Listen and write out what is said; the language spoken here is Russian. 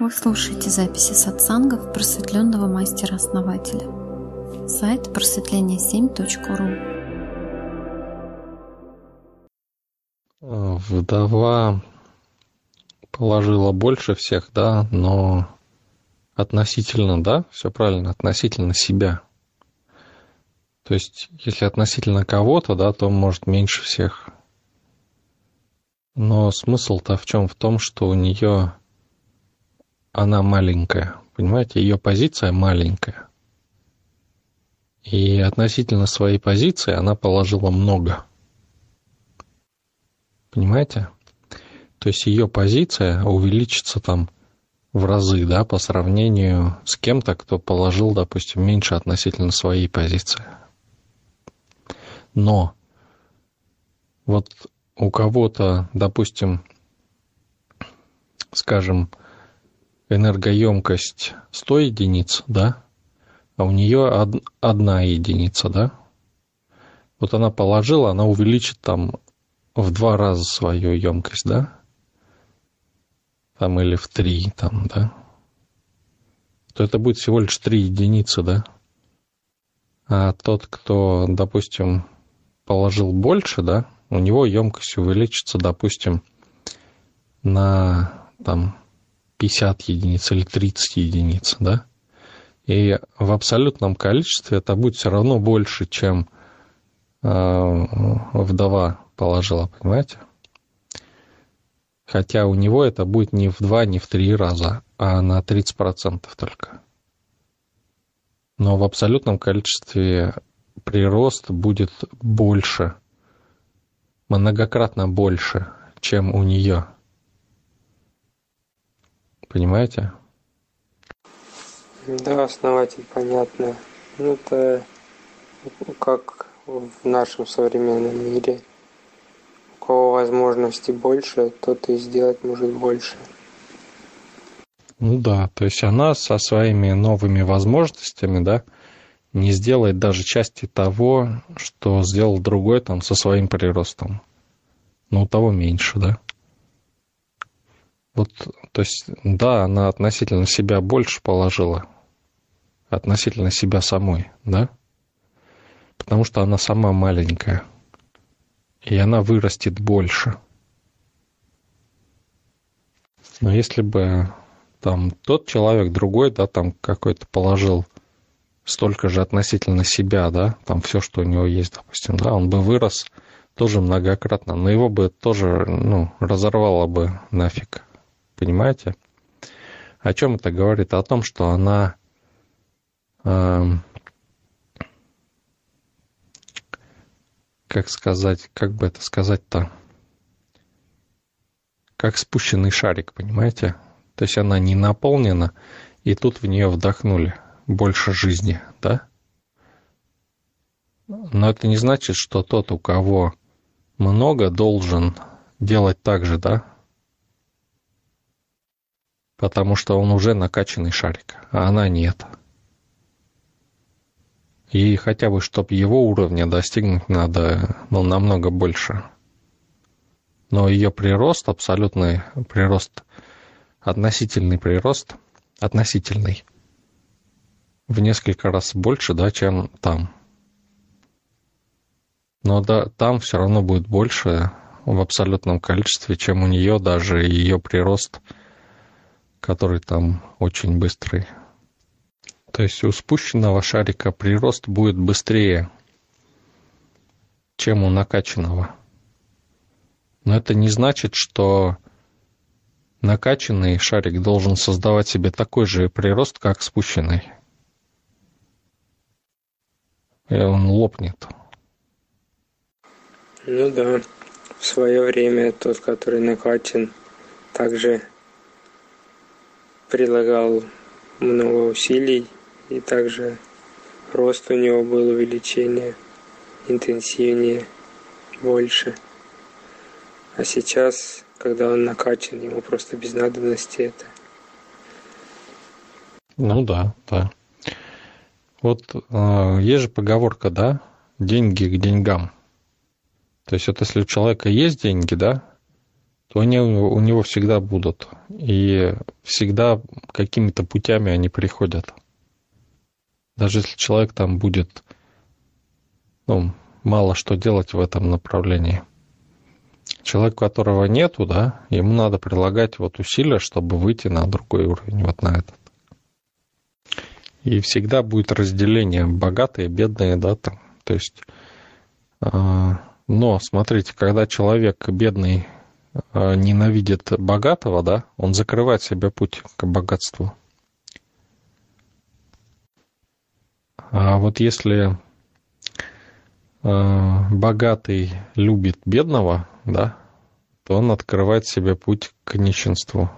Вы слушаете записи сатсангов просветленного мастера-основателя. Сайт просветление7.ру Вдова положила больше всех, да, но относительно, да, все правильно, относительно себя. То есть, если относительно кого-то, да, то может меньше всех. Но смысл-то в чем? В том, что у нее она маленькая, понимаете, ее позиция маленькая. И относительно своей позиции она положила много. Понимаете? То есть ее позиция увеличится там в разы, да, по сравнению с кем-то, кто положил, допустим, меньше относительно своей позиции. Но вот у кого-то, допустим, скажем, энергоемкость 100 единиц, да, а у нее од, одна единица, да, вот она положила, она увеличит там в два раза свою емкость, да, там или в три, там, да, то это будет всего лишь три единицы, да. А тот, кто, допустим, положил больше, да, у него емкость увеличится, допустим, на там 50 единиц или 30 единиц, да? И в абсолютном количестве это будет все равно больше, чем э, вдова положила, понимаете? Хотя у него это будет не в два, не в три раза, а на 30% только. Но в абсолютном количестве прирост будет больше, многократно больше, чем у нее. Понимаете? Да, основатель, понятно. Ну, это как в нашем современном мире. У кого возможностей больше, тот и сделать может больше. Ну да, то есть она со своими новыми возможностями, да, не сделает даже части того, что сделал другой там со своим приростом. Но у того меньше, да. Вот, то есть, да, она относительно себя больше положила, относительно себя самой, да? Потому что она сама маленькая, и она вырастет больше. Но если бы там тот человек другой, да, там какой-то положил столько же относительно себя, да, там все, что у него есть, допустим, да, он бы вырос тоже многократно, но его бы тоже, ну, разорвало бы нафиг. Понимаете? О чем это говорит? О том, что она э, как сказать, как бы это сказать-то, как спущенный шарик, понимаете? То есть она не наполнена, и тут в нее вдохнули больше жизни, да? Но это не значит, что тот, у кого много, должен делать так же, да? Потому что он уже накачанный шарик, а она нет. И хотя бы, чтобы его уровня достигнуть, надо ну, намного больше. Но ее прирост, абсолютный прирост, относительный прирост, относительный, в несколько раз больше, да, чем там. Но да, там все равно будет больше в абсолютном количестве, чем у нее даже ее прирост – который там очень быстрый. То есть у спущенного шарика прирост будет быстрее, чем у накачанного. Но это не значит, что накачанный шарик должен создавать себе такой же прирост, как спущенный. И он лопнет. Ну да, в свое время тот, который накачан, также прилагал много усилий, и также рост у него был увеличение, интенсивнее, больше. А сейчас, когда он накачан, ему просто без надобности это. Ну да, да. Вот э, есть же поговорка, да, деньги к деньгам. То есть вот если у человека есть деньги, да, то они у него всегда будут. И всегда какими-то путями они приходят. Даже если человек там будет ну, мало что делать в этом направлении. Человек, которого нету, да, ему надо прилагать вот усилия, чтобы выйти на другой уровень, вот на этот. И всегда будет разделение богатые, бедные, да, там. То есть, э, но смотрите, когда человек бедный ненавидит богатого, да, он закрывает себе путь к богатству. А вот если э, богатый любит бедного, да, то он открывает себе путь к нищенству.